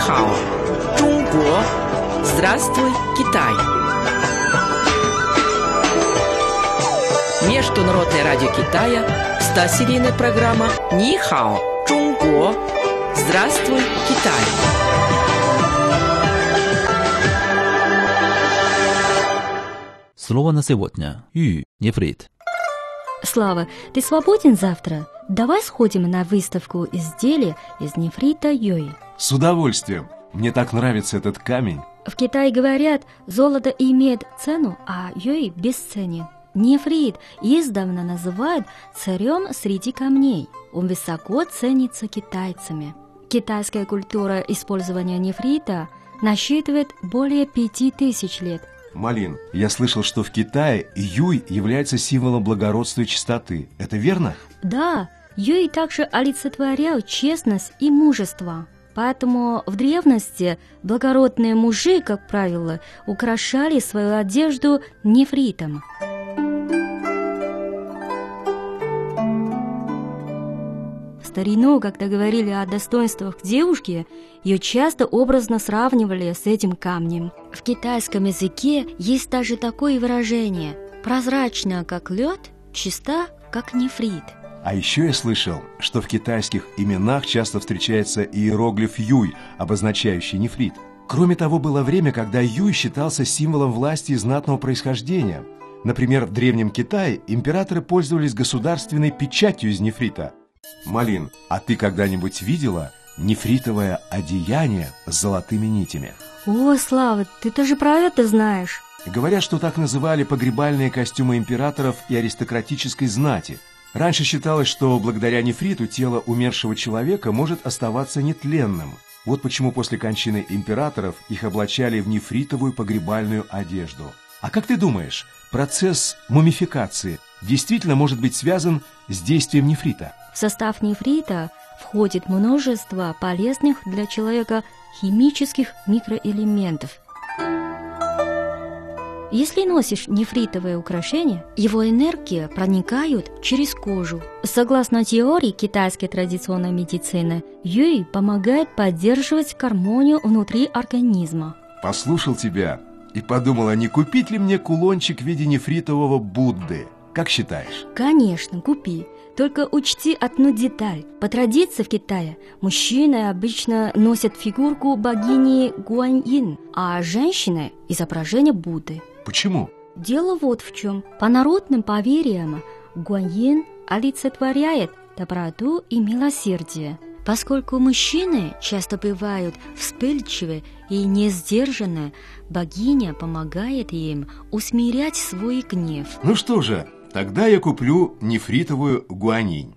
Нихао, Чунго, Здравствуй, Китай. Международное радио Китая, 100-серийная программа Нихао, Чунго, Здравствуй, Китай. Слово на сегодня. Ю, нефрит. Слава, ты свободен завтра? Давай сходим на выставку изделий из нефрита Йой. С удовольствием. Мне так нравится этот камень. В Китае говорят, золото имеет цену, а Йой бесценен. Нефрит издавна называют царем среди камней. Он высоко ценится китайцами. Китайская культура использования нефрита насчитывает более пяти тысяч лет. Малин, я слышал, что в Китае юй является символом благородства и чистоты. Это верно? Да, Юй также олицетворял честность и мужество. Поэтому в древности благородные мужи, как правило, украшали свою одежду нефритом. В старину, когда говорили о достоинствах девушки, ее часто образно сравнивали с этим камнем. В китайском языке есть даже такое выражение «прозрачная, как лед, чиста, как нефрит». А еще я слышал, что в китайских именах часто встречается иероглиф юй, обозначающий нефрит. Кроме того, было время, когда юй считался символом власти и знатного происхождения. Например, в Древнем Китае императоры пользовались государственной печатью из нефрита. Малин, а ты когда-нибудь видела нефритовое одеяние с золотыми нитями? О, Слава, ты тоже про это знаешь? Говорят, что так называли погребальные костюмы императоров и аристократической знати. Раньше считалось, что благодаря нефриту тело умершего человека может оставаться нетленным. Вот почему после кончины императоров их облачали в нефритовую погребальную одежду. А как ты думаешь, процесс мумификации действительно может быть связан с действием нефрита? В состав нефрита входит множество полезных для человека химических микроэлементов. Если носишь нефритовое украшение, его энергия проникает через кожу. Согласно теории китайской традиционной медицины, юй помогает поддерживать гармонию внутри организма. Послушал тебя и подумал, а не купить ли мне кулончик в виде нефритового Будды? Как считаешь? Конечно, купи. Только учти одну деталь. По традиции в Китае мужчины обычно носят фигурку богини Гуаньин, а женщины – изображение Будды. Почему? Дело вот в чем. По народным поверьям, Гуаньин олицетворяет доброту и милосердие. Поскольку мужчины часто бывают вспыльчивы и не сдержаны, богиня помогает им усмирять свой гнев. Ну что же, тогда я куплю нефритовую гуанинь.